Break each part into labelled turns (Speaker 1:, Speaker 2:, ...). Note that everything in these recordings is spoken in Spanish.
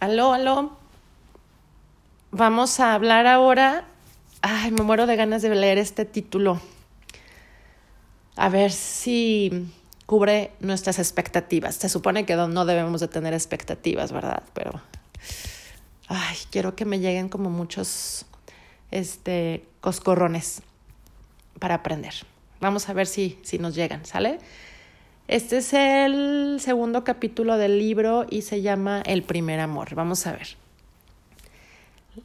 Speaker 1: Aló, aló. Vamos a hablar ahora. Ay, me muero de ganas de leer este título. A ver si cubre nuestras expectativas. Se supone que no debemos de tener expectativas, ¿verdad? Pero ay, quiero que me lleguen como muchos este coscorrones para aprender. Vamos a ver si, si nos llegan, ¿sale? Este es el segundo capítulo del libro y se llama El primer amor. Vamos a ver.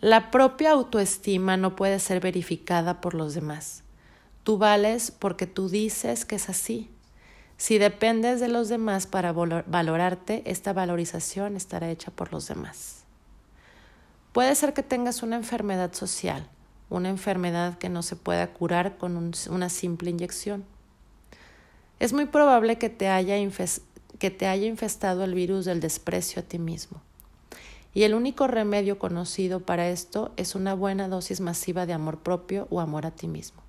Speaker 1: La propia autoestima no puede ser verificada por los demás. Tú vales porque tú dices que es así. Si dependes de los demás para valorarte, esta valorización estará hecha por los demás. Puede ser que tengas una enfermedad social, una enfermedad que no se pueda curar con una simple inyección es muy probable que te, haya que te haya infestado el virus del desprecio a ti mismo. Y el único remedio conocido para esto es una buena dosis masiva de amor propio o amor a ti mismo.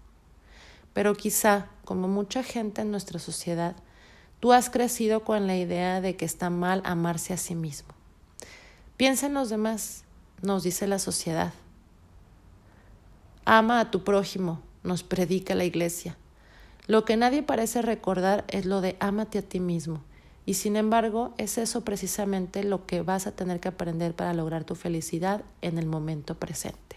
Speaker 1: Pero quizá, como mucha gente en nuestra sociedad, tú has crecido con la idea de que está mal amarse a sí mismo. Piensa en los demás, nos dice la sociedad. Ama a tu prójimo, nos predica la iglesia. Lo que nadie parece recordar es lo de ámate a ti mismo. Y sin embargo, es eso precisamente lo que vas a tener que aprender para lograr tu felicidad en el momento presente.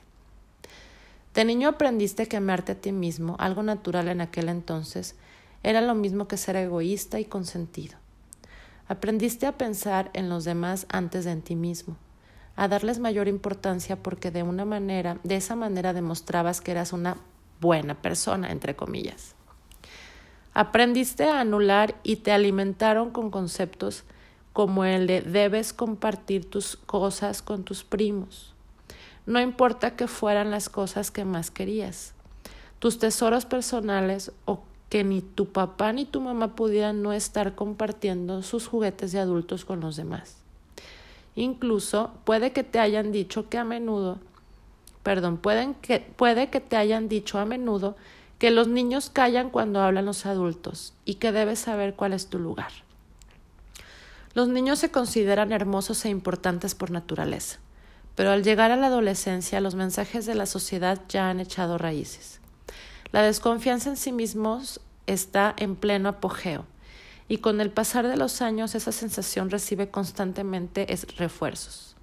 Speaker 1: De niño aprendiste que amarte a ti mismo, algo natural en aquel entonces, era lo mismo que ser egoísta y consentido. Aprendiste a pensar en los demás antes de en ti mismo, a darles mayor importancia porque de una manera, de esa manera demostrabas que eras una buena persona, entre comillas. Aprendiste a anular y te alimentaron con conceptos como el de debes compartir tus cosas con tus primos. No importa que fueran las cosas que más querías. Tus tesoros personales o que ni tu papá ni tu mamá pudieran no estar compartiendo sus juguetes de adultos con los demás. Incluso puede que te hayan dicho que a menudo, perdón, pueden que, puede que te hayan dicho a menudo que los niños callan cuando hablan los adultos y que debes saber cuál es tu lugar. Los niños se consideran hermosos e importantes por naturaleza, pero al llegar a la adolescencia los mensajes de la sociedad ya han echado raíces. La desconfianza en sí mismos está en pleno apogeo y con el pasar de los años esa sensación recibe constantemente refuerzos.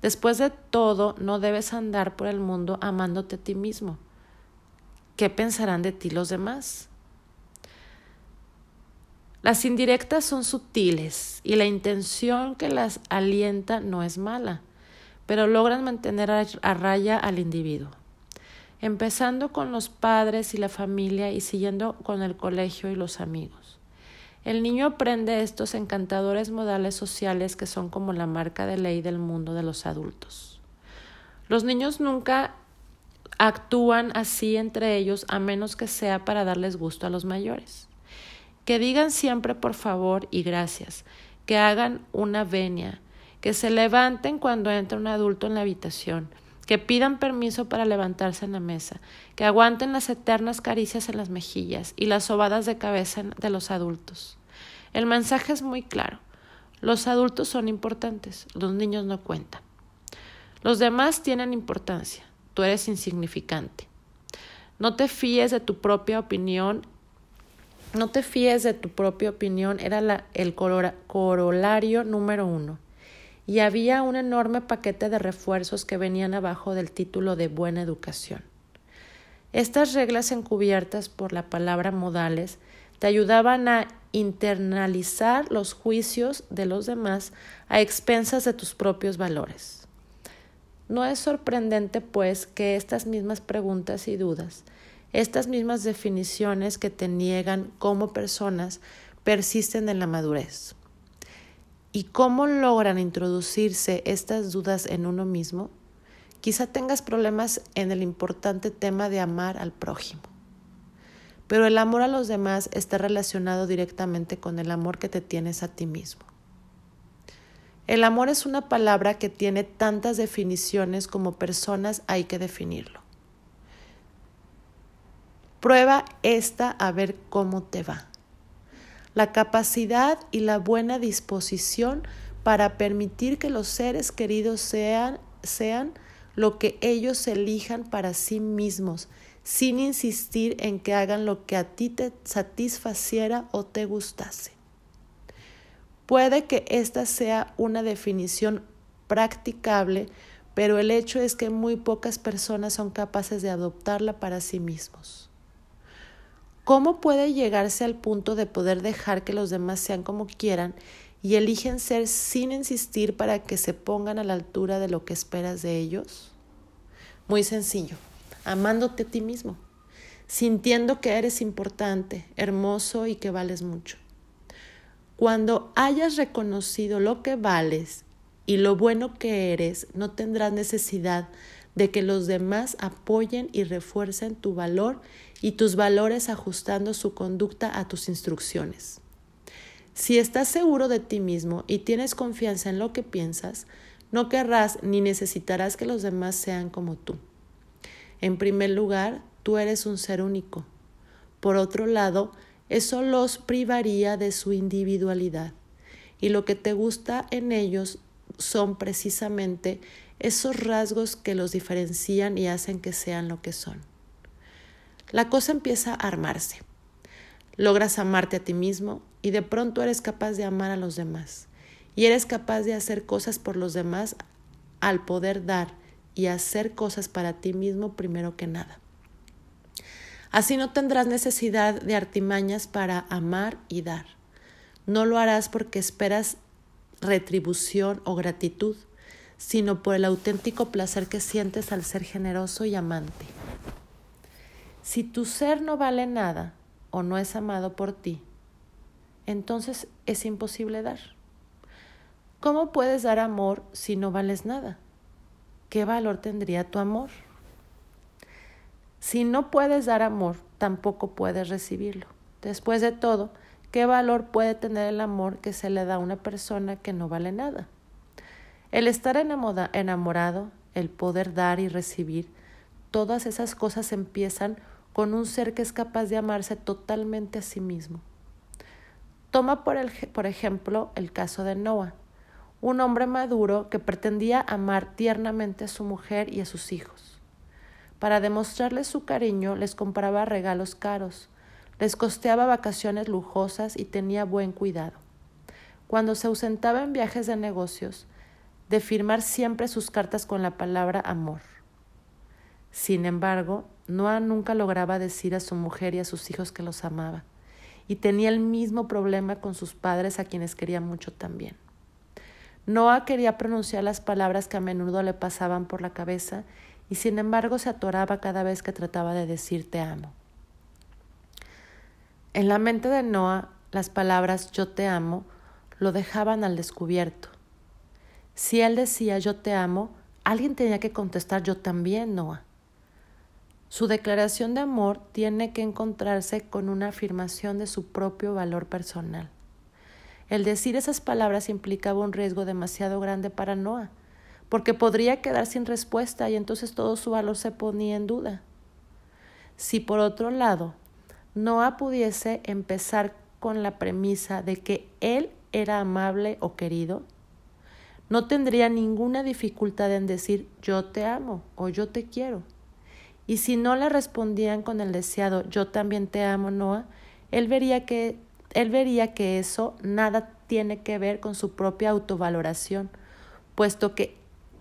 Speaker 1: Después de todo, no debes andar por el mundo amándote a ti mismo ¿Qué pensarán de ti los demás? Las indirectas son sutiles y la intención que las alienta no es mala, pero logran mantener a raya al individuo. Empezando con los padres y la familia y siguiendo con el colegio y los amigos. El niño aprende estos encantadores modales sociales que son como la marca de ley del mundo de los adultos. Los niños nunca actúan así entre ellos a menos que sea para darles gusto a los mayores. Que digan siempre por favor y gracias, que hagan una venia, que se levanten cuando entra un adulto en la habitación, que pidan permiso para levantarse en la mesa, que aguanten las eternas caricias en las mejillas y las sobadas de cabeza de los adultos. El mensaje es muy claro. Los adultos son importantes, los niños no cuentan. Los demás tienen importancia, tú eres insignificante. No te fíes de tu propia opinión. No te fíes de tu propia opinión era el corolario número uno. Y había un enorme paquete de refuerzos que venían abajo del título de buena educación. Estas reglas encubiertas por la palabra modales te ayudaban a internalizar los juicios de los demás a expensas de tus propios valores. No es sorprendente, pues, que estas mismas preguntas y dudas, estas mismas definiciones que te niegan como personas, persisten en la madurez. ¿Y cómo logran introducirse estas dudas en uno mismo? Quizá tengas problemas en el importante tema de amar al prójimo. Pero el amor a los demás está relacionado directamente con el amor que te tienes a ti mismo. El amor es una palabra que tiene tantas definiciones como personas hay que definirlo. Prueba esta a ver cómo te va. La capacidad y la buena disposición para permitir que los seres queridos sean, sean lo que ellos elijan para sí mismos, sin insistir en que hagan lo que a ti te satisfaciera o te gustase. Puede que esta sea una definición practicable, pero el hecho es que muy pocas personas son capaces de adoptarla para sí mismos. ¿Cómo puede llegarse al punto de poder dejar que los demás sean como quieran y eligen ser sin insistir para que se pongan a la altura de lo que esperas de ellos? Muy sencillo, amándote a ti mismo, sintiendo que eres importante, hermoso y que vales mucho. Cuando hayas reconocido lo que vales y lo bueno que eres, no tendrás necesidad de que los demás apoyen y refuercen tu valor y tus valores ajustando su conducta a tus instrucciones. Si estás seguro de ti mismo y tienes confianza en lo que piensas, no querrás ni necesitarás que los demás sean como tú. En primer lugar, tú eres un ser único. Por otro lado, eso los privaría de su individualidad. Y lo que te gusta en ellos son precisamente esos rasgos que los diferencian y hacen que sean lo que son. La cosa empieza a armarse. Logras amarte a ti mismo y de pronto eres capaz de amar a los demás. Y eres capaz de hacer cosas por los demás al poder dar y hacer cosas para ti mismo primero que nada. Así no tendrás necesidad de artimañas para amar y dar. No lo harás porque esperas retribución o gratitud, sino por el auténtico placer que sientes al ser generoso y amante. Si tu ser no vale nada o no es amado por ti, entonces es imposible dar. ¿Cómo puedes dar amor si no vales nada? ¿Qué valor tendría tu amor? Si no puedes dar amor, tampoco puedes recibirlo. Después de todo, ¿qué valor puede tener el amor que se le da a una persona que no vale nada? El estar enamorado, el poder dar y recibir, todas esas cosas empiezan con un ser que es capaz de amarse totalmente a sí mismo. Toma por, por ejemplo el caso de Noah, un hombre maduro que pretendía amar tiernamente a su mujer y a sus hijos. Para demostrarles su cariño les compraba regalos caros, les costeaba vacaciones lujosas y tenía buen cuidado. Cuando se ausentaba en viajes de negocios, de firmar siempre sus cartas con la palabra amor. Sin embargo, Noah nunca lograba decir a su mujer y a sus hijos que los amaba, y tenía el mismo problema con sus padres a quienes quería mucho también. Noah quería pronunciar las palabras que a menudo le pasaban por la cabeza y sin embargo se atoraba cada vez que trataba de decir te amo. En la mente de Noah las palabras yo te amo lo dejaban al descubierto. Si él decía yo te amo, alguien tenía que contestar yo también, Noah. Su declaración de amor tiene que encontrarse con una afirmación de su propio valor personal. El decir esas palabras implicaba un riesgo demasiado grande para Noah, porque podría quedar sin respuesta y entonces todo su valor se ponía en duda. Si por otro lado Noah pudiese empezar con la premisa de que él era amable o querido, no tendría ninguna dificultad en decir yo te amo o yo te quiero. Y si no le respondían con el deseado yo también te amo, Noah, él vería que él vería que eso nada tiene que ver con su propia autovaloración, puesto que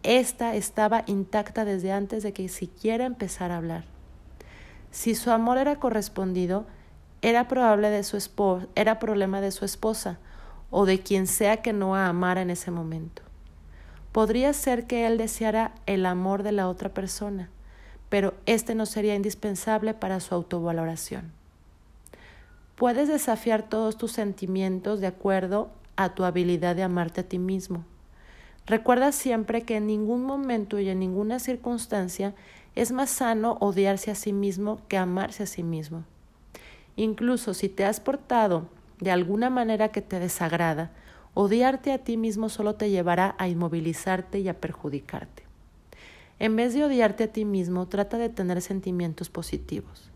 Speaker 1: ésta estaba intacta desde antes de que siquiera empezara a hablar. Si su amor era correspondido, era probable de su era problema de su esposa o de quien sea que Noah amara en ese momento. Podría ser que él deseara el amor de la otra persona, pero este no sería indispensable para su autovaloración. Puedes desafiar todos tus sentimientos de acuerdo a tu habilidad de amarte a ti mismo. Recuerda siempre que en ningún momento y en ninguna circunstancia es más sano odiarse a sí mismo que amarse a sí mismo. Incluso si te has portado de alguna manera que te desagrada, odiarte a ti mismo solo te llevará a inmovilizarte y a perjudicarte. En vez de odiarte a ti mismo, trata de tener sentimientos positivos.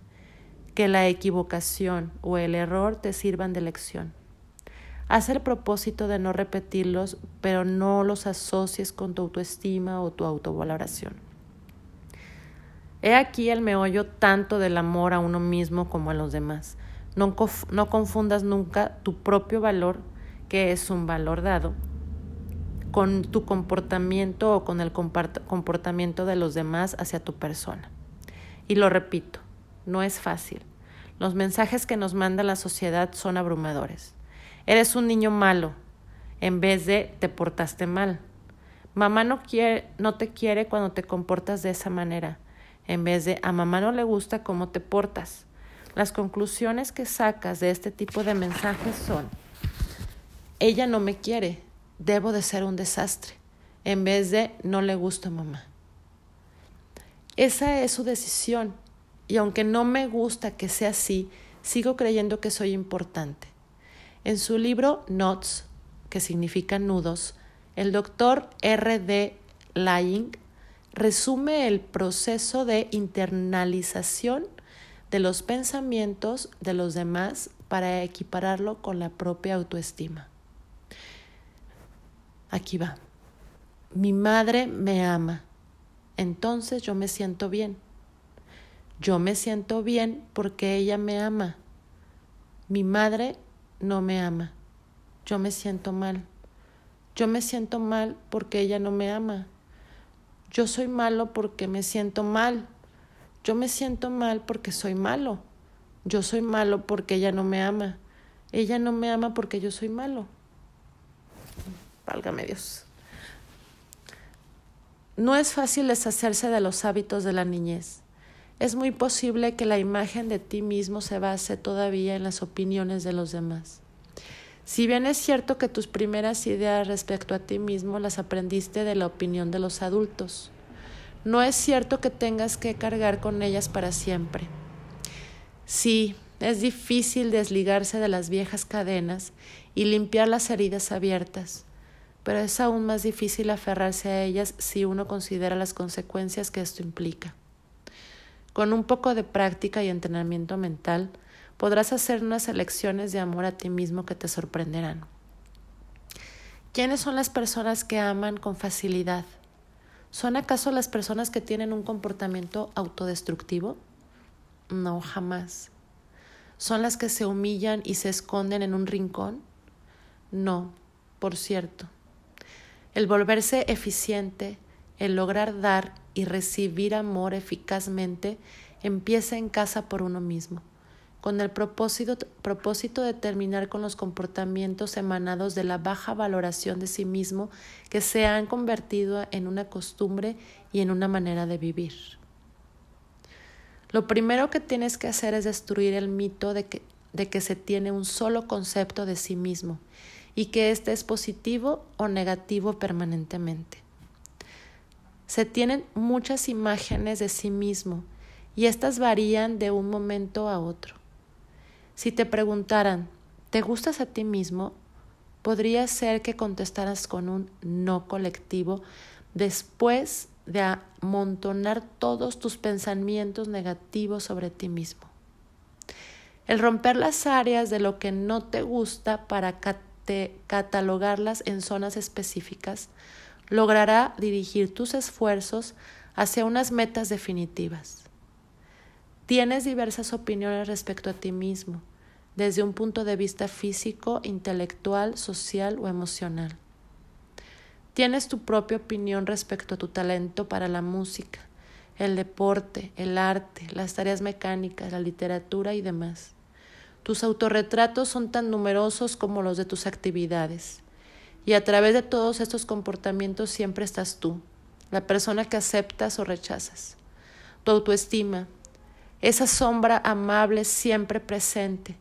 Speaker 1: Que la equivocación o el error te sirvan de lección. Haz el propósito de no repetirlos, pero no los asocies con tu autoestima o tu autovaloración. He aquí el meollo tanto del amor a uno mismo como a los demás. No, no confundas nunca tu propio valor, que es un valor dado, con tu comportamiento o con el comportamiento de los demás hacia tu persona. Y lo repito, no es fácil. Los mensajes que nos manda la sociedad son abrumadores. Eres un niño malo, en vez de te portaste mal. Mamá no, quiere, no te quiere cuando te comportas de esa manera, en vez de a mamá no le gusta cómo te portas. Las conclusiones que sacas de este tipo de mensajes son, ella no me quiere, debo de ser un desastre, en vez de no le gusta mamá. Esa es su decisión y aunque no me gusta que sea así, sigo creyendo que soy importante. En su libro Knots, que significa nudos, el doctor R. D. Lying resume el proceso de internalización de los pensamientos de los demás para equipararlo con la propia autoestima. Aquí va. Mi madre me ama, entonces yo me siento bien. Yo me siento bien porque ella me ama. Mi madre no me ama. Yo me siento mal. Yo me siento mal porque ella no me ama. Yo soy malo porque me siento mal. Yo me siento mal porque soy malo. Yo soy malo porque ella no me ama. Ella no me ama porque yo soy malo. Válgame Dios. No es fácil deshacerse de los hábitos de la niñez. Es muy posible que la imagen de ti mismo se base todavía en las opiniones de los demás. Si bien es cierto que tus primeras ideas respecto a ti mismo las aprendiste de la opinión de los adultos, no es cierto que tengas que cargar con ellas para siempre. Sí, es difícil desligarse de las viejas cadenas y limpiar las heridas abiertas, pero es aún más difícil aferrarse a ellas si uno considera las consecuencias que esto implica. Con un poco de práctica y entrenamiento mental, podrás hacer unas elecciones de amor a ti mismo que te sorprenderán. ¿Quiénes son las personas que aman con facilidad? ¿Son acaso las personas que tienen un comportamiento autodestructivo? No, jamás. ¿Son las que se humillan y se esconden en un rincón? No, por cierto. El volverse eficiente, el lograr dar y recibir amor eficazmente empieza en casa por uno mismo, con el propósito, de terminar con los comportamientos emanados de la baja valoración de sí mismo que se han convertido en una costumbre y en una manera de vivir. Lo primero que tienes que hacer es destruir el mito de que, de que se tiene un solo concepto de sí mismo y que éste es positivo o negativo permanentemente se tienen muchas imágenes de sí mismo y éstas varían de un momento a otro. Si te preguntaran, ¿te gustas a ti mismo? Podría ser que contestaras con un no colectivo después de amontonar todos tus pensamientos negativos sobre ti mismo. El romper las áreas de lo que no te gusta para catalogarlas en zonas específicas logrará dirigir tus esfuerzos hacia unas metas definitivas. Tienes diversas opiniones respecto a ti mismo, desde un punto de vista físico, intelectual, social o emocional. Tienes tu propia opinión respecto a tu talento para la música, el deporte, el arte, las tareas mecánicas, la literatura y demás. Tus autorretratos son tan numerosos como los de tus actividades. Y a través de todos estos comportamientos siempre estás tú, la persona que aceptas o rechazas. Tu autoestima, esa sombra amable siempre presente,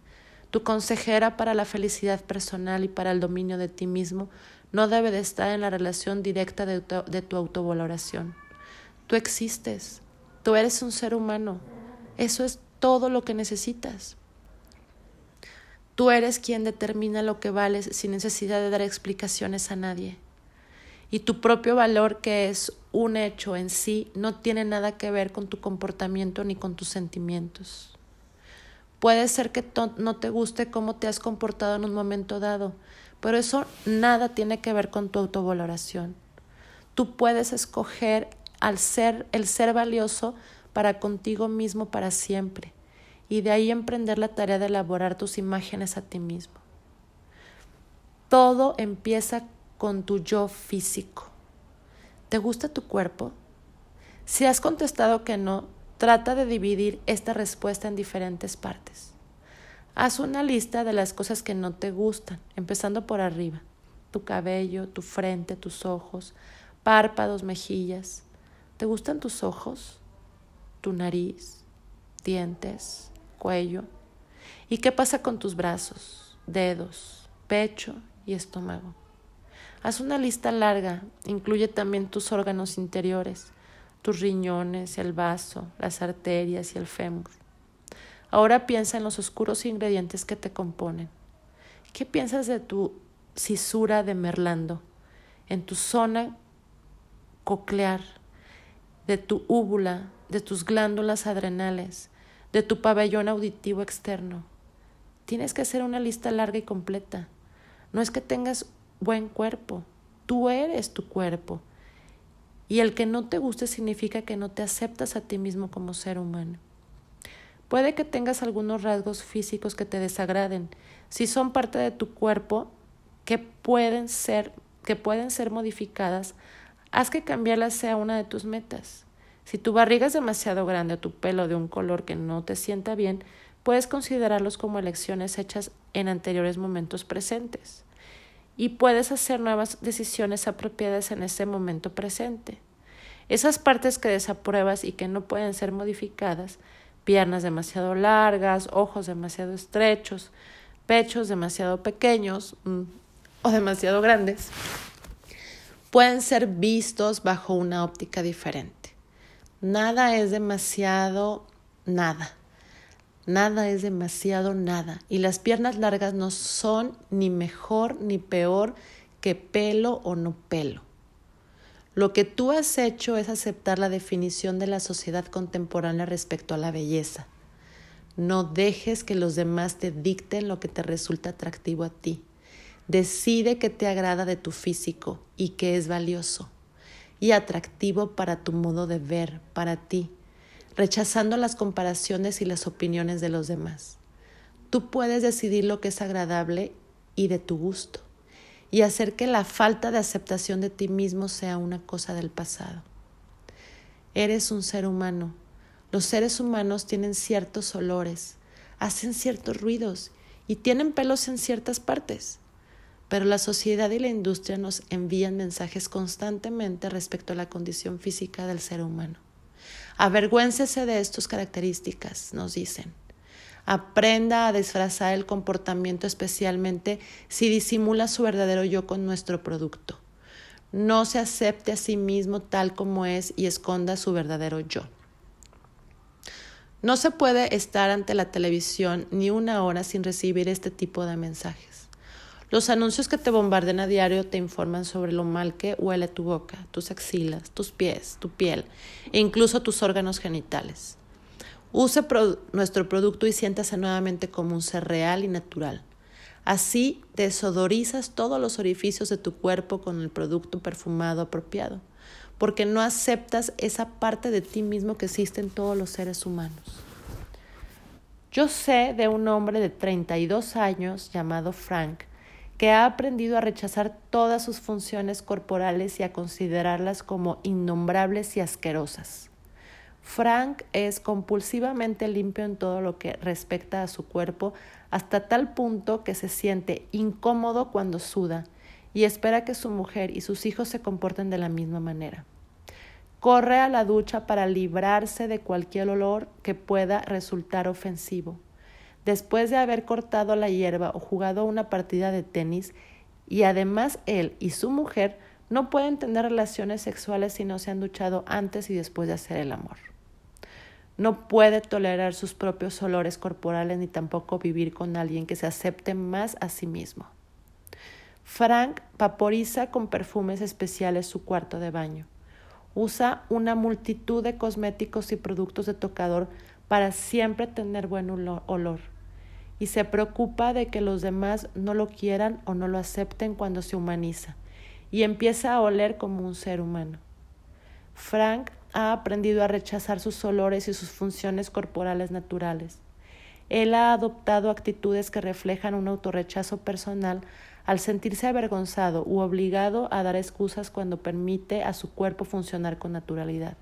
Speaker 1: tu consejera para la felicidad personal y para el dominio de ti mismo, no debe de estar en la relación directa de tu, de tu autovaloración. Tú existes, tú eres un ser humano, eso es todo lo que necesitas. Tú eres quien determina lo que vales sin necesidad de dar explicaciones a nadie. Y tu propio valor, que es un hecho en sí, no tiene nada que ver con tu comportamiento ni con tus sentimientos. Puede ser que no te guste cómo te has comportado en un momento dado, pero eso nada tiene que ver con tu autovaloración. Tú puedes escoger al ser el ser valioso para contigo mismo para siempre y de ahí emprender la tarea de elaborar tus imágenes a ti mismo. Todo empieza con tu yo físico. ¿Te gusta tu cuerpo? Si has contestado que no, trata de dividir esta respuesta en diferentes partes. Haz una lista de las cosas que no te gustan, empezando por arriba. Tu cabello, tu frente, tus ojos, párpados, mejillas. ¿Te gustan tus ojos? ¿Tu nariz? ¿Dientes? ¿Cuello? ¿Y qué pasa con tus brazos, dedos, pecho y estómago? Haz una lista larga, incluye también tus órganos interiores, tus riñones, el vaso, las arterias y el fémur. Ahora piensa en los oscuros ingredientes que te componen. ¿Qué piensas de tu cisura de Merlando, en tu zona coclear, de tu úvula, de tus glándulas adrenales, de tu pabellón auditivo externo? Tienes que hacer una lista larga y completa. No es que tengas buen cuerpo, tú eres tu cuerpo. Y el que no te guste significa que no te aceptas a ti mismo como ser humano. Puede que tengas algunos rasgos físicos que te desagraden. Si son parte de tu cuerpo, que pueden ser, que pueden ser modificadas, haz que cambiarlas sea una de tus metas. Si tu barriga es demasiado grande o tu pelo de un color que no te sienta bien, puedes considerarlos como elecciones hechas en anteriores momentos presentes. Y puedes hacer nuevas decisiones apropiadas en ese momento presente. Esas partes que desapruebas y que no pueden ser modificadas piernas demasiado largas, ojos demasiado estrechos, pechos demasiado pequeños mm, o demasiado grandes, pueden ser vistos bajo una óptica diferente. Nada es demasiado nada. Nada es demasiado nada. Y las piernas largas no son ni mejor ni peor que pelo o no pelo. Lo que tú has hecho es aceptar la definición de la sociedad contemporánea respecto a la belleza. No dejes que los demás te dicten lo que te resulta atractivo a ti. Decide qué te agrada de tu físico y qué es valioso y atractivo para tu modo de ver, para ti, rechazando las comparaciones y las opiniones de los demás. Tú puedes decidir lo que es agradable y de tu gusto y hacer que la falta de aceptación de ti mismo sea una cosa del pasado. Eres un ser humano. Los seres humanos tienen ciertos olores, hacen ciertos ruidos y tienen pelos en ciertas partes. Pero la sociedad y la industria nos envían mensajes constantemente respecto a la condición física del ser humano. Avergüéncese de estas características, nos dicen. Aprenda a disfrazar el comportamiento especialmente si disimula su verdadero yo con nuestro producto. No se acepte a sí mismo tal como es y esconda su verdadero yo. No se puede estar ante la televisión ni una hora sin recibir este tipo de mensajes. Los anuncios que te bombardean a diario te informan sobre lo mal que huele tu boca, tus axilas, tus pies, tu piel e incluso tus órganos genitales. Use nuestro producto y siéntase nuevamente como un ser real y natural. Así desodorizas todos los orificios de tu cuerpo con el producto perfumado apropiado, porque no aceptas esa parte de ti mismo que existe en todos los seres humanos. Yo sé de un hombre de 32 años llamado Frank que ha aprendido a rechazar todas sus funciones corporales y a considerarlas como innombrables y asquerosas. Frank es compulsivamente limpio en todo lo que respecta a su cuerpo, hasta tal punto que se siente incómodo cuando suda y espera que su mujer y sus hijos se comporten de la misma manera. Corre a la ducha para librarse de cualquier olor que pueda resultar ofensivo. Después de haber cortado la hierba o jugado una partida de tenis, y además él y su mujer no pueden tener relaciones sexuales si no se han duchado antes y después de hacer el amor. No puede tolerar sus propios olores corporales ni tampoco vivir con alguien que se acepte más a sí mismo. Frank vaporiza con perfumes especiales su cuarto de baño. Usa una multitud de cosméticos y productos de tocador para siempre tener buen olor y se preocupa de que los demás no lo quieran o no lo acepten cuando se humaniza y empieza a oler como un ser humano. Frank ha aprendido a rechazar sus olores y sus funciones corporales naturales. Él ha adoptado actitudes que reflejan un autorrechazo personal al sentirse avergonzado u obligado a dar excusas cuando permite a su cuerpo funcionar con naturalidad.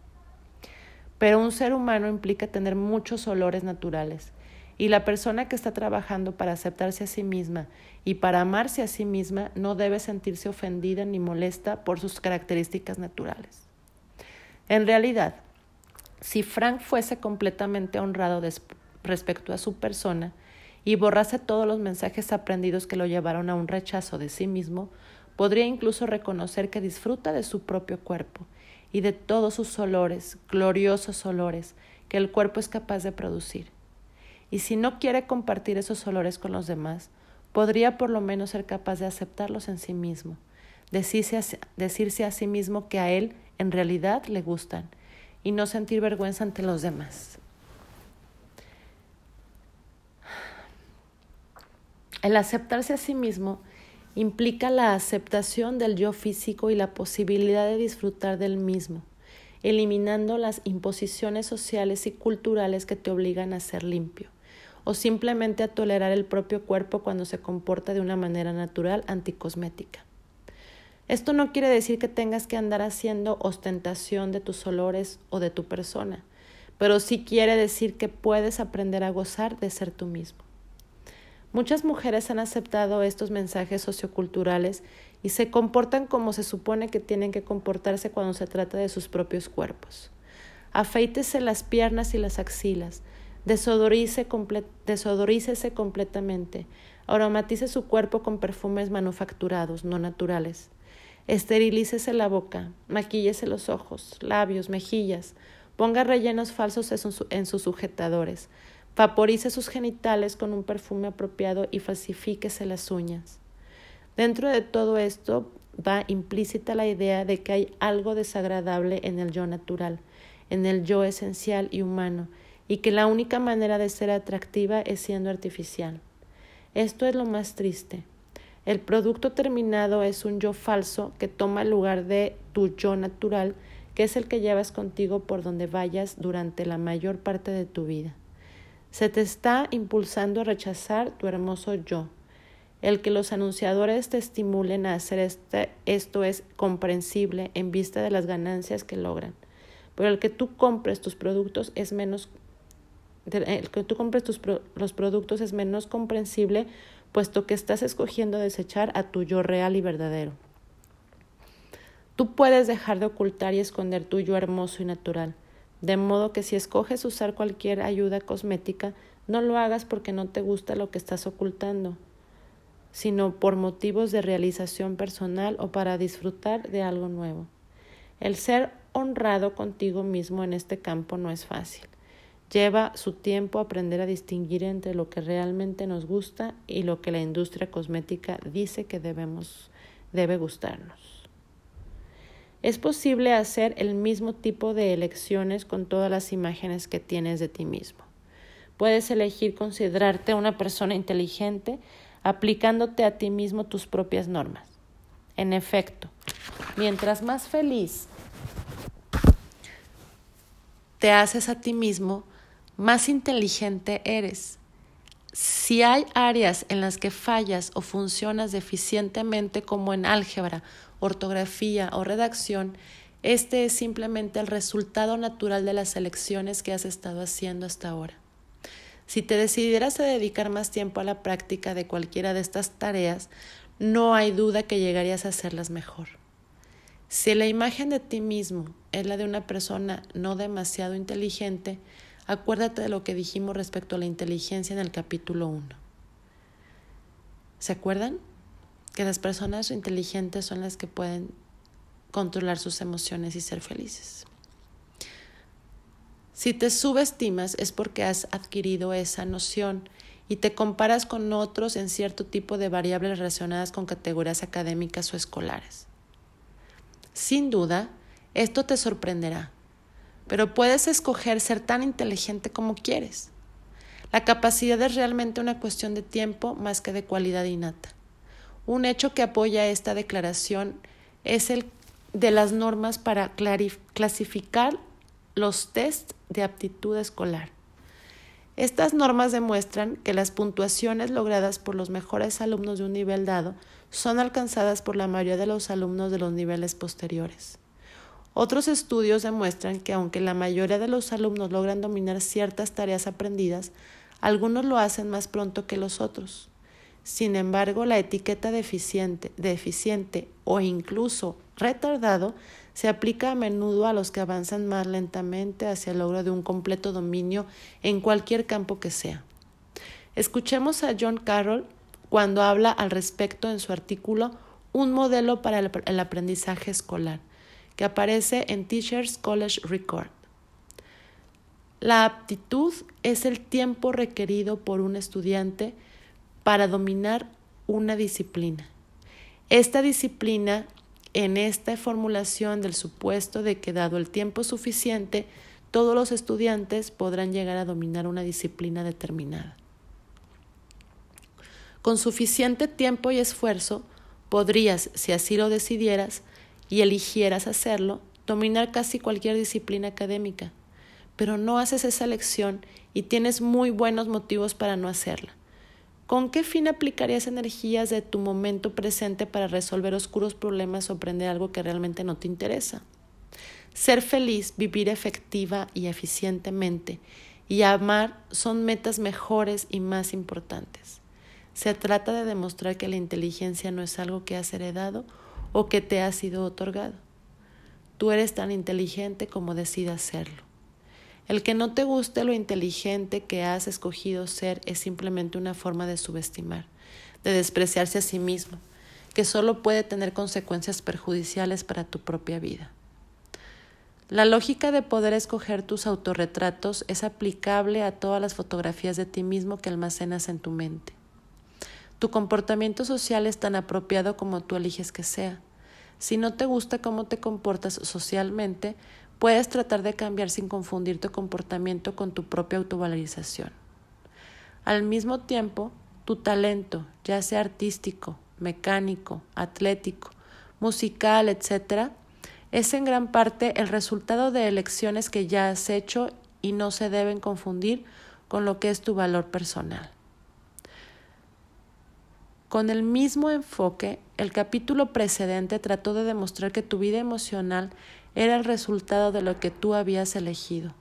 Speaker 1: Pero un ser humano implica tener muchos olores naturales, y la persona que está trabajando para aceptarse a sí misma y para amarse a sí misma no debe sentirse ofendida ni molesta por sus características naturales. En realidad, si Frank fuese completamente honrado respecto a su persona y borrase todos los mensajes aprendidos que lo llevaron a un rechazo de sí mismo, podría incluso reconocer que disfruta de su propio cuerpo y de todos sus olores, gloriosos olores, que el cuerpo es capaz de producir. Y si no quiere compartir esos olores con los demás, podría por lo menos ser capaz de aceptarlos en sí mismo, decirse a, decirse a sí mismo que a él en realidad le gustan y no sentir vergüenza ante los demás. El aceptarse a sí mismo implica la aceptación del yo físico y la posibilidad de disfrutar del mismo, eliminando las imposiciones sociales y culturales que te obligan a ser limpio, o simplemente a tolerar el propio cuerpo cuando se comporta de una manera natural anticosmética. Esto no quiere decir que tengas que andar haciendo ostentación de tus olores o de tu persona, pero sí quiere decir que puedes aprender a gozar de ser tú mismo. Muchas mujeres han aceptado estos mensajes socioculturales y se comportan como se supone que tienen que comportarse cuando se trata de sus propios cuerpos. Afeítese las piernas y las axilas, desodorícese completamente, aromatice su cuerpo con perfumes manufacturados, no naturales. Esterilícese la boca, maquíllese los ojos, labios, mejillas, ponga rellenos falsos en sus sujetadores, vaporice sus genitales con un perfume apropiado y falsifíquese las uñas. Dentro de todo esto va implícita la idea de que hay algo desagradable en el yo natural, en el yo esencial y humano, y que la única manera de ser atractiva es siendo artificial. Esto es lo más triste. El producto terminado es un yo falso que toma el lugar de tu yo natural, que es el que llevas contigo por donde vayas durante la mayor parte de tu vida. Se te está impulsando a rechazar tu hermoso yo. El que los anunciadores te estimulen a hacer este, esto es comprensible en vista de las ganancias que logran. Pero el que tú compres tus productos es menos el que tú compres tus los productos es menos comprensible puesto que estás escogiendo desechar a tu yo real y verdadero. Tú puedes dejar de ocultar y esconder tu yo hermoso y natural, de modo que si escoges usar cualquier ayuda cosmética, no lo hagas porque no te gusta lo que estás ocultando, sino por motivos de realización personal o para disfrutar de algo nuevo. El ser honrado contigo mismo en este campo no es fácil. Lleva su tiempo aprender a distinguir entre lo que realmente nos gusta y lo que la industria cosmética dice que debemos, debe gustarnos. Es posible hacer el mismo tipo de elecciones con todas las imágenes que tienes de ti mismo. Puedes elegir considerarte una persona inteligente aplicándote a ti mismo tus propias normas. En efecto, mientras más feliz te haces a ti mismo, más inteligente eres. Si hay áreas en las que fallas o funcionas deficientemente como en álgebra, ortografía o redacción, este es simplemente el resultado natural de las elecciones que has estado haciendo hasta ahora. Si te decidieras a dedicar más tiempo a la práctica de cualquiera de estas tareas, no hay duda que llegarías a hacerlas mejor. Si la imagen de ti mismo es la de una persona no demasiado inteligente, Acuérdate de lo que dijimos respecto a la inteligencia en el capítulo 1. ¿Se acuerdan? Que las personas inteligentes son las que pueden controlar sus emociones y ser felices. Si te subestimas es porque has adquirido esa noción y te comparas con otros en cierto tipo de variables relacionadas con categorías académicas o escolares. Sin duda, esto te sorprenderá pero puedes escoger ser tan inteligente como quieres. La capacidad es realmente una cuestión de tiempo más que de cualidad innata. Un hecho que apoya esta declaración es el de las normas para clasificar los test de aptitud escolar. Estas normas demuestran que las puntuaciones logradas por los mejores alumnos de un nivel dado son alcanzadas por la mayoría de los alumnos de los niveles posteriores. Otros estudios demuestran que aunque la mayoría de los alumnos logran dominar ciertas tareas aprendidas, algunos lo hacen más pronto que los otros. Sin embargo, la etiqueta deficiente, deficiente o incluso retardado se aplica a menudo a los que avanzan más lentamente hacia el logro de un completo dominio en cualquier campo que sea. Escuchemos a John Carroll cuando habla al respecto en su artículo Un modelo para el aprendizaje escolar, que aparece en Teachers College Record. La aptitud es el tiempo requerido por un estudiante para dominar una disciplina. Esta disciplina en esta formulación del supuesto de que dado el tiempo suficiente, todos los estudiantes podrán llegar a dominar una disciplina determinada. Con suficiente tiempo y esfuerzo, podrías, si así lo decidieras y eligieras hacerlo, dominar casi cualquier disciplina académica, pero no haces esa elección y tienes muy buenos motivos para no hacerla. ¿Con qué fin aplicarías energías de tu momento presente para resolver oscuros problemas o aprender algo que realmente no te interesa? Ser feliz, vivir efectiva y eficientemente y amar son metas mejores y más importantes. Se trata de demostrar que la inteligencia no es algo que has heredado o que te ha sido otorgado. Tú eres tan inteligente como decidas serlo. El que no te guste lo inteligente que has escogido ser es simplemente una forma de subestimar, de despreciarse a sí mismo, que solo puede tener consecuencias perjudiciales para tu propia vida. La lógica de poder escoger tus autorretratos es aplicable a todas las fotografías de ti mismo que almacenas en tu mente. Tu comportamiento social es tan apropiado como tú eliges que sea. Si no te gusta cómo te comportas socialmente, Puedes tratar de cambiar sin confundir tu comportamiento con tu propia autovalorización. Al mismo tiempo, tu talento, ya sea artístico, mecánico, atlético, musical, etc., es en gran parte el resultado de elecciones que ya has hecho y no se deben confundir con lo que es tu valor personal. Con el mismo enfoque, el capítulo precedente trató de demostrar que tu vida emocional era el resultado de lo que tú habías elegido.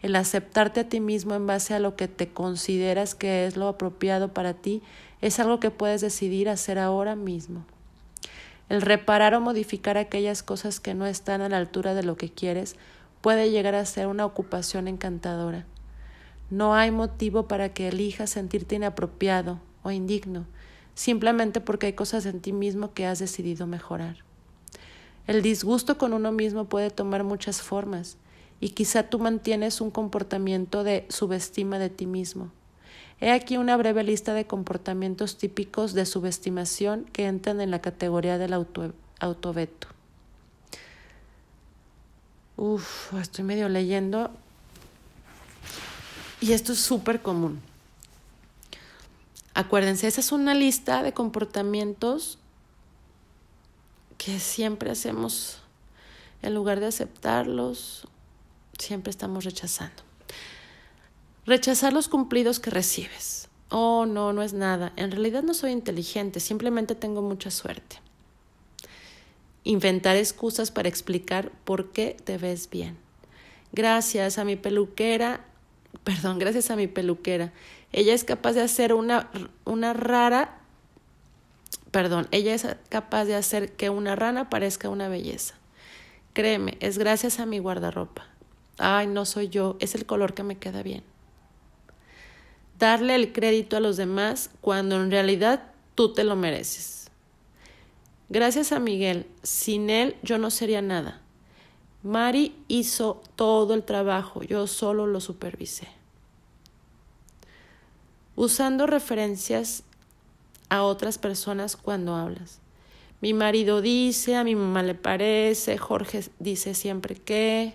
Speaker 1: El aceptarte a ti mismo en base a lo que te consideras que es lo apropiado para ti es algo que puedes decidir hacer ahora mismo. El reparar o modificar aquellas cosas que no están a la altura de lo que quieres puede llegar a ser una ocupación encantadora. No hay motivo para que elijas sentirte inapropiado o indigno, simplemente porque hay cosas en ti mismo que has decidido mejorar. El disgusto con uno mismo puede tomar muchas formas y quizá tú mantienes un comportamiento de subestima de ti mismo. He aquí una breve lista de comportamientos típicos de subestimación que entran en la categoría del auto. Uf, estoy medio leyendo. Y esto es súper común. Acuérdense, esa es una lista de comportamientos que siempre hacemos, en lugar de aceptarlos, siempre estamos rechazando. Rechazar los cumplidos que recibes. Oh, no, no es nada. En realidad no soy inteligente, simplemente tengo mucha suerte. Inventar excusas para explicar por qué te ves bien. Gracias a mi peluquera, perdón, gracias a mi peluquera. Ella es capaz de hacer una, una rara Perdón, ella es capaz de hacer que una rana parezca una belleza. Créeme, es gracias a mi guardarropa. Ay, no soy yo, es el color que me queda bien. Darle el crédito a los demás cuando en realidad tú te lo mereces. Gracias a Miguel, sin él yo no sería nada. Mari hizo todo el trabajo, yo solo lo supervisé. Usando referencias a otras personas cuando hablas. Mi marido dice, a mi mamá le parece, Jorge dice siempre que,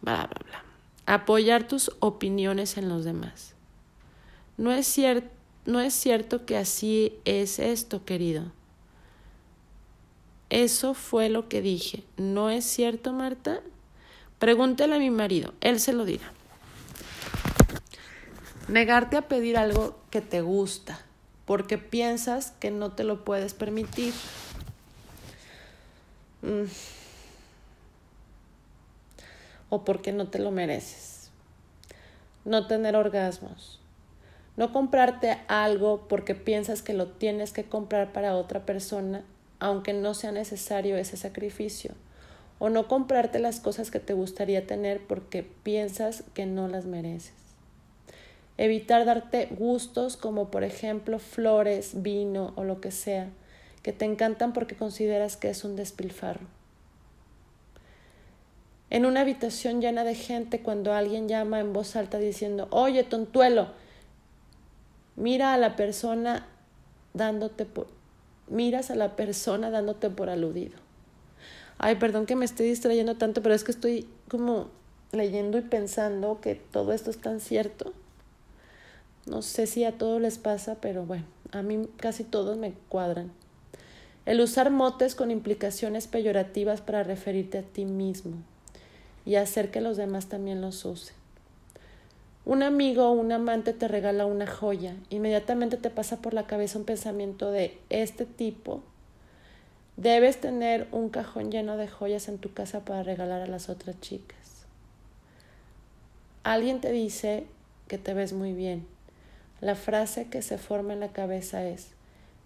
Speaker 1: Bla, bla, bla. Apoyar tus opiniones en los demás. No es, cierto no es cierto que así es esto, querido. Eso fue lo que dije. ¿No es cierto, Marta? Pregúntale a mi marido, él se lo dirá. Negarte a pedir algo que te gusta porque piensas que no te lo puedes permitir. Mm. O porque no te lo mereces. No tener orgasmos. No comprarte algo porque piensas que lo tienes que comprar para otra persona, aunque no sea necesario ese sacrificio. O no comprarte las cosas que te gustaría tener porque piensas que no las mereces. Evitar darte gustos como por ejemplo flores, vino o lo que sea, que te encantan porque consideras que es un despilfarro. En una habitación llena de gente cuando alguien llama en voz alta diciendo, oye, tontuelo, mira a la persona dándote por, miras a la persona dándote por aludido. Ay, perdón que me esté distrayendo tanto, pero es que estoy como leyendo y pensando que todo esto es tan cierto. No sé si a todos les pasa, pero bueno, a mí casi todos me cuadran. El usar motes con implicaciones peyorativas para referirte a ti mismo y hacer que los demás también los usen. Un amigo o un amante te regala una joya, inmediatamente te pasa por la cabeza un pensamiento de este tipo. Debes tener un cajón lleno de joyas en tu casa para regalar a las otras chicas. Alguien te dice que te ves muy bien la frase que se forma en la cabeza es,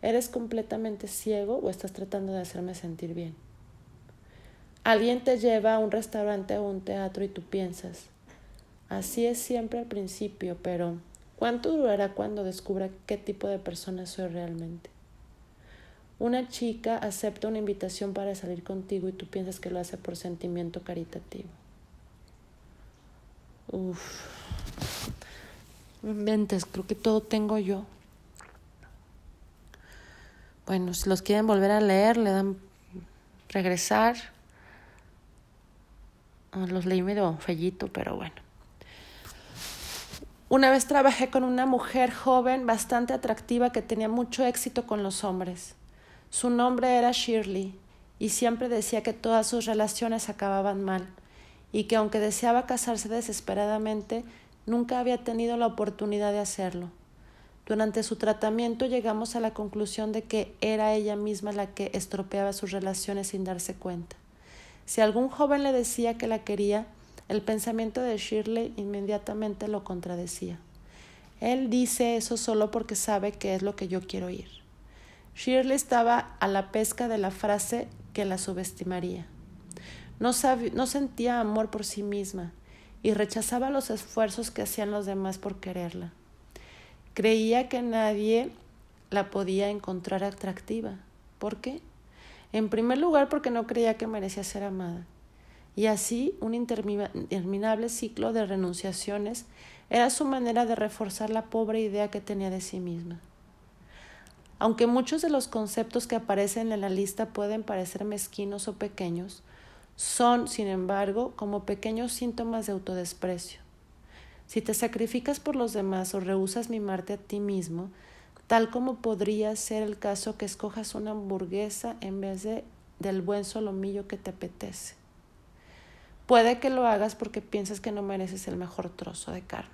Speaker 1: ¿eres completamente ciego o estás tratando de hacerme sentir bien? Alguien te lleva a un restaurante o un teatro y tú piensas, así es siempre al principio, pero ¿cuánto durará cuando descubra qué tipo de persona soy realmente? Una chica acepta una invitación para salir contigo y tú piensas que lo hace por sentimiento caritativo. Uf. Inventes, creo que todo tengo yo. Bueno, si los quieren volver a leer, le dan regresar. Ah, los leí medio fellito, pero bueno. Una vez trabajé con una mujer joven bastante atractiva que tenía mucho éxito con los hombres. Su nombre era Shirley y siempre decía que todas sus relaciones acababan mal y que aunque deseaba casarse desesperadamente, Nunca había tenido la oportunidad de hacerlo. Durante su tratamiento llegamos a la conclusión de que era ella misma la que estropeaba sus relaciones sin darse cuenta. Si algún joven le decía que la quería, el pensamiento de Shirley inmediatamente lo contradecía. Él dice eso solo porque sabe que es lo que yo quiero oír. Shirley estaba a la pesca de la frase que la subestimaría. No, no sentía amor por sí misma, y rechazaba los esfuerzos que hacían los demás por quererla. Creía que nadie la podía encontrar atractiva. ¿Por qué? En primer lugar porque no creía que merecía ser amada. Y así un interminable ciclo de renunciaciones era su manera de reforzar la pobre idea que tenía de sí misma. Aunque muchos de los conceptos que aparecen en la lista pueden parecer mezquinos o pequeños, son, sin embargo, como pequeños síntomas de autodesprecio. Si te sacrificas por los demás o rehusas mimarte a ti mismo, tal como podría ser el caso que escojas una hamburguesa en vez de del buen solomillo que te apetece. Puede que lo hagas porque piensas que no mereces el mejor trozo de carne.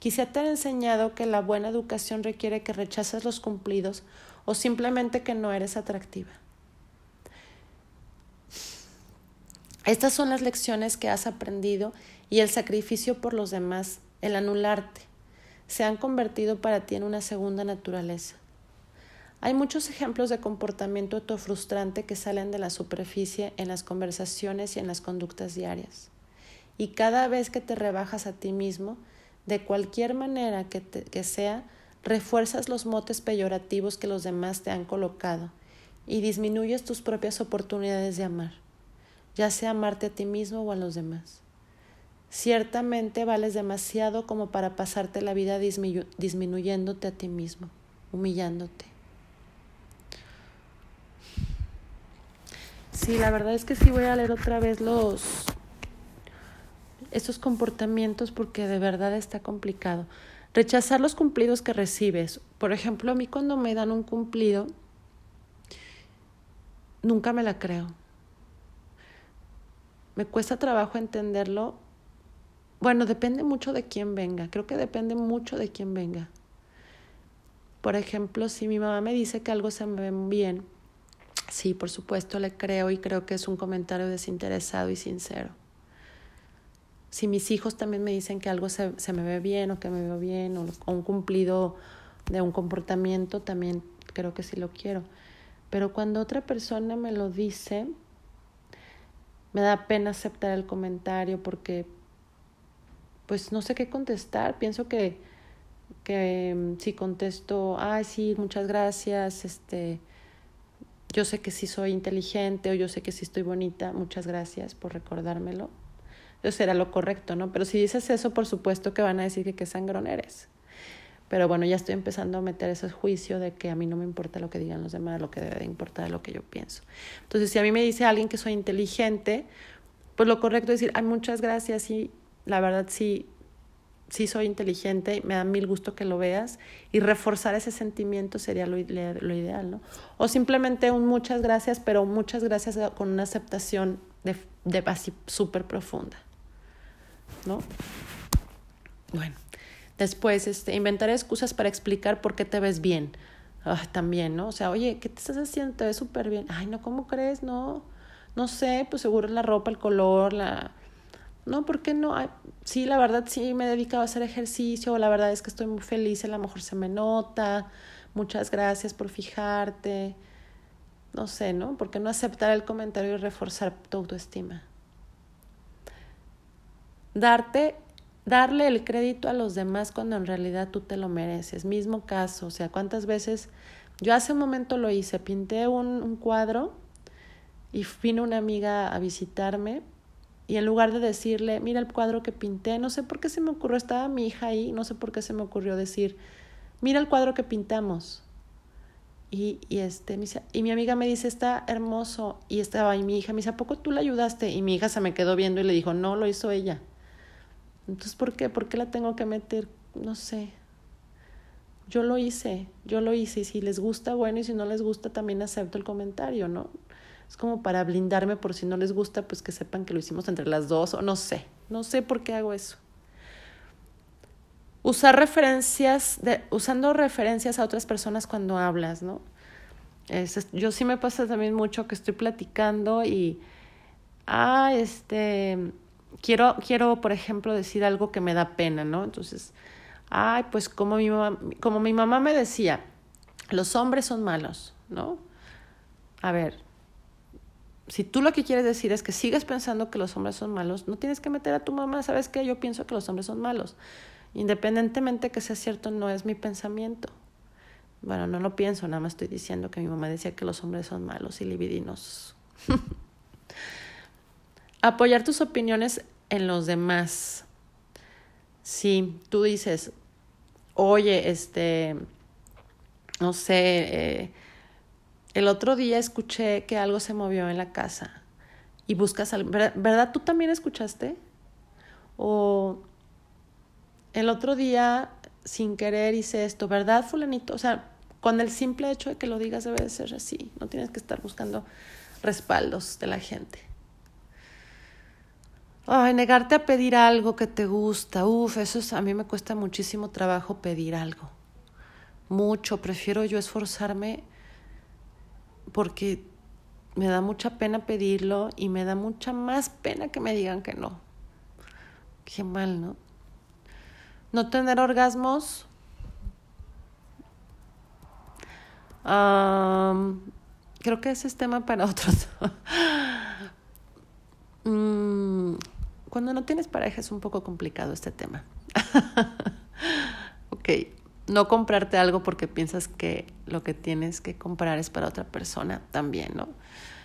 Speaker 1: Quizá te han enseñado que la buena educación requiere que rechaces los cumplidos o simplemente que no eres atractiva. Estas son las lecciones que has aprendido y el sacrificio por los demás, el anularte, se han convertido para ti en una segunda naturaleza. Hay muchos ejemplos de comportamiento autofrustrante que salen de la superficie en las conversaciones y en las conductas diarias. Y cada vez que te rebajas a ti mismo, de cualquier manera que, que sea, refuerzas los motes peyorativos que los demás te han colocado y disminuyes tus propias oportunidades de amar ya sea amarte a ti mismo o a los demás. Ciertamente vales demasiado como para pasarte la vida disminuyéndote a ti mismo, humillándote. Sí, la verdad es que sí voy a leer otra vez los estos comportamientos porque de verdad está complicado. Rechazar los cumplidos que recibes. Por ejemplo, a mí cuando me dan un cumplido, nunca me la creo. Me cuesta trabajo entenderlo. Bueno, depende mucho de quién venga. Creo que depende mucho de quién venga. Por ejemplo, si mi mamá me dice que algo se me ve bien, sí, por supuesto le creo y creo que es un comentario desinteresado y sincero. Si mis hijos también me dicen que algo se, se me ve bien o que me veo bien o, o un cumplido de un comportamiento, también creo que sí lo quiero. Pero cuando otra persona me lo dice, me da pena aceptar el comentario porque pues no sé qué contestar. Pienso que, que mm, si contesto, ay sí, muchas gracias, este, yo sé que sí soy inteligente o yo sé que sí estoy bonita, muchas gracias por recordármelo. Eso será lo correcto, ¿no? Pero si dices eso, por supuesto que van a decir que qué sangrón eres. Pero bueno, ya estoy empezando a meter ese juicio de que a mí no me importa lo que digan los demás, lo que debe de importar lo que yo pienso. Entonces, si a mí me dice alguien que soy inteligente, pues lo correcto es decir, ay, muchas gracias y la verdad sí, sí soy inteligente, me da mil gusto que lo veas y reforzar ese sentimiento sería lo, lo ideal, ¿no? O simplemente un muchas gracias, pero muchas gracias con una aceptación de, de así súper profunda, ¿no? Bueno. Después, este, inventar excusas para explicar por qué te ves bien. también, ¿no? O sea, oye, ¿qué te estás haciendo? Te ves súper bien. Ay, no, ¿cómo crees? No, no sé, pues seguro la ropa, el color, la... No, ¿por qué no? sí, la verdad sí me he dedicado a hacer ejercicio, la verdad es que estoy muy feliz, a lo mejor se me nota. Muchas gracias por fijarte. No sé, ¿no? ¿Por qué no aceptar el comentario y reforzar tu autoestima? Darte darle el crédito a los demás cuando en realidad tú te lo mereces. Mismo caso, o sea, cuántas veces yo hace un momento lo hice, pinté un, un cuadro y vino una amiga a visitarme y en lugar de decirle, mira el cuadro que pinté, no sé por qué se me ocurrió, estaba mi hija ahí, no sé por qué se me ocurrió decir, mira el cuadro que pintamos. Y, y, este, y mi amiga me dice, está hermoso. Y estaba ahí mi hija, me dice, ¿a poco tú la ayudaste? Y mi hija se me quedó viendo y le dijo, no, lo hizo ella. Entonces, ¿por qué? ¿Por qué la tengo que meter? No sé. Yo lo hice, yo lo hice y si les gusta, bueno, y si no les gusta, también acepto el comentario, ¿no? Es como para blindarme por si no les gusta, pues que sepan que lo hicimos entre las dos o no sé, no sé por qué hago eso. Usar referencias, usando referencias a otras personas cuando hablas, ¿no? Es, yo sí me pasa también mucho que estoy platicando y, ah, este, quiero, quiero, por ejemplo, decir algo que me da pena, ¿no? Entonces, ay, pues como mi mamá, como mi mamá me decía, los hombres son malos, ¿no? A ver, si tú lo que quieres decir es que sigues pensando que los hombres son malos, no tienes que meter a tu mamá, ¿sabes qué? Yo pienso que los hombres son malos. Independientemente que sea cierto, no es mi pensamiento. Bueno, no lo pienso, nada más estoy diciendo que mi mamá decía que los hombres son malos y libidinos. Apoyar tus opiniones en los demás. Si tú dices, oye, este, no sé, eh, el otro día escuché que algo se movió en la casa y buscas algo, ¿verdad? ¿Tú también escuchaste? O el otro día sin querer hice esto, ¿verdad, fulanito? O sea, con el simple hecho de que lo digas debe de ser así, no tienes que estar buscando respaldos de la gente. Ay, negarte a pedir algo que te gusta. Uf, eso es, a mí me cuesta muchísimo trabajo pedir algo. Mucho. Prefiero yo esforzarme porque me da mucha pena pedirlo y me da mucha más pena que me digan que no. Qué mal, ¿no? No tener orgasmos. creo que ese es tema para otros. Mm, cuando no tienes pareja es un poco complicado este tema. ok, no comprarte algo porque piensas que lo que tienes que comprar es para otra persona también, ¿no?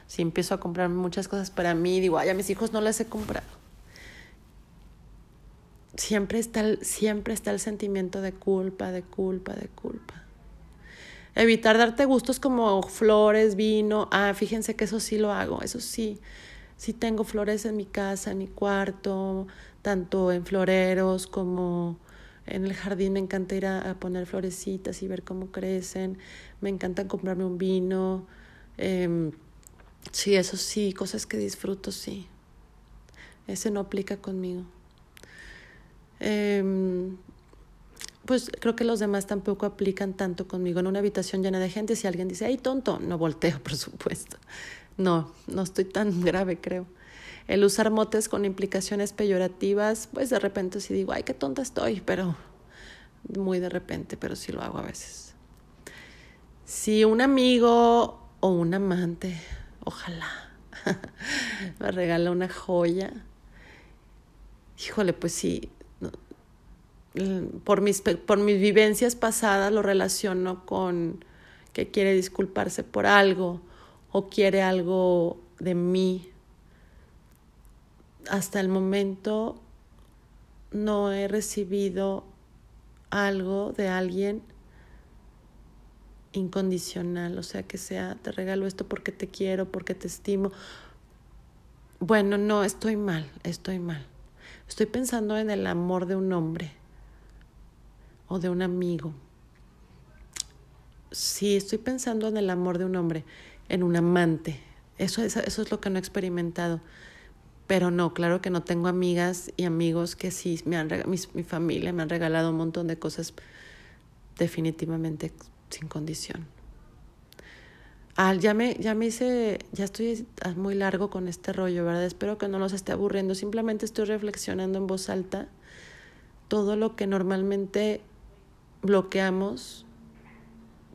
Speaker 1: Si empiezo a comprar muchas cosas para mí, digo, ay, a mis hijos no les he comprado. Siempre está, el, siempre está el sentimiento de culpa, de culpa, de culpa. Evitar darte gustos como flores, vino. Ah, fíjense que eso sí lo hago, eso sí Si tengo flores en mi casa, en mi cuarto, tanto en floreros como en el jardín me encanta ir a, poner florecitas y ver cómo crecen. Me encanta comprarme un vino. Eh, sí, eso sí, cosas que disfruto, sí. Ese no aplica conmigo. Eh, pues creo que los demás tampoco aplican tanto conmigo. En una habitación llena de gente, si alguien dice, ay, tonto, no volteo, por supuesto. No, no estoy tan grave, creo. El usar motes con implicaciones peyorativas, pues de repente sí digo, ay, qué tonta estoy, pero muy de repente, pero sí lo hago a veces. Si un amigo o un amante, ojalá, me regala una joya, híjole, pues sí, por mis, por mis vivencias pasadas lo relaciono con que quiere disculparse por algo o quiere algo de mí. Hasta el momento no he recibido algo de alguien incondicional, o sea, que sea, te regalo esto porque te quiero, porque te estimo. Bueno, no, estoy mal, estoy mal. Estoy pensando en el amor de un hombre o de un amigo. Sí, estoy pensando en el amor de un hombre, en un amante. Eso, eso, es lo que no he experimentado. Pero no, claro que no tengo amigas y amigos que sí, me han, mi, mi familia me han regalado un montón de cosas definitivamente sin condición. Ah, ya me, ya me hice, ya estoy muy largo con este rollo, ¿verdad? Espero que no los esté aburriendo. Simplemente estoy reflexionando en voz alta todo lo que normalmente bloqueamos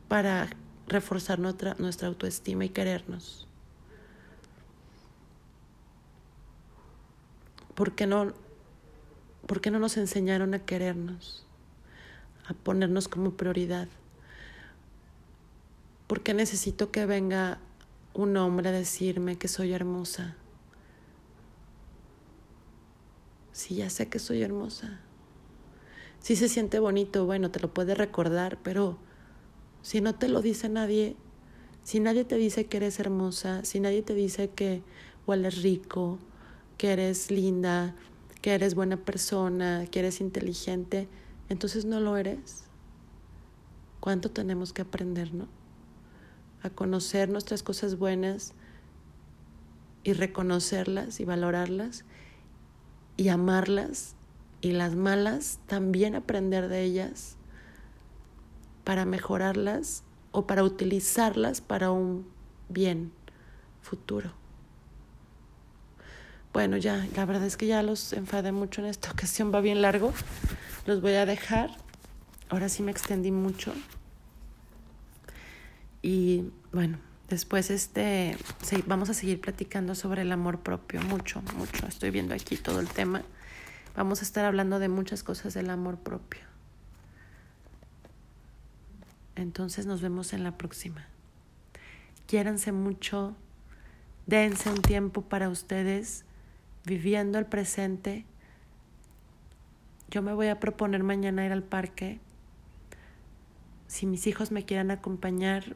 Speaker 1: para reforzar nuestra, nuestra autoestima y querernos. ¿Por qué, no, ¿Por qué no nos enseñaron a querernos? A ponernos como prioridad. ¿Por qué necesito que venga un hombre a decirme que soy hermosa? Si ya sé que soy hermosa. Si se siente bonito, bueno, te lo puede recordar, pero si no te lo dice nadie, si nadie te dice que eres hermosa, si nadie te dice que hueles rico, que eres linda, que eres buena persona, que eres inteligente, entonces no lo eres. ¿Cuánto tenemos que aprender, no? A conocer nuestras cosas buenas y reconocerlas y valorarlas y amarlas y las malas también aprender de ellas para mejorarlas o para utilizarlas para un bien futuro. Bueno, ya, la verdad es que ya los enfadé mucho en esta ocasión, va bien largo. Los voy a dejar. Ahora sí me extendí mucho. Y bueno, después este vamos a seguir platicando sobre el amor propio, mucho, mucho. Estoy viendo aquí todo el tema. Vamos a estar hablando de muchas cosas del amor propio. Entonces nos vemos en la próxima. Quiéranse mucho, dense un tiempo para ustedes, viviendo el presente. Yo me voy a proponer mañana ir al parque. Si mis hijos me quieren acompañar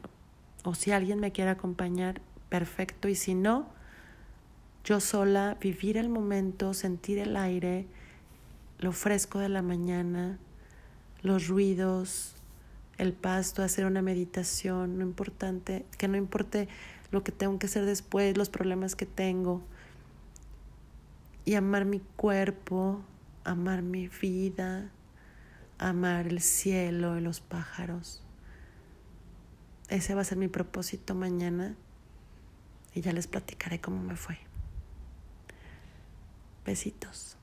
Speaker 1: o si alguien me quiere acompañar, perfecto. Y si no, yo sola, vivir el momento, sentir el aire, lo fresco de la mañana, los ruidos, el pasto, hacer una meditación, no importante, que no importe lo que tengo que hacer después, los problemas que tengo, y amar mi cuerpo, amar mi vida, amar el cielo y los pájaros. Ese va a ser mi propósito mañana y ya les platicaré cómo me fue. Besitos.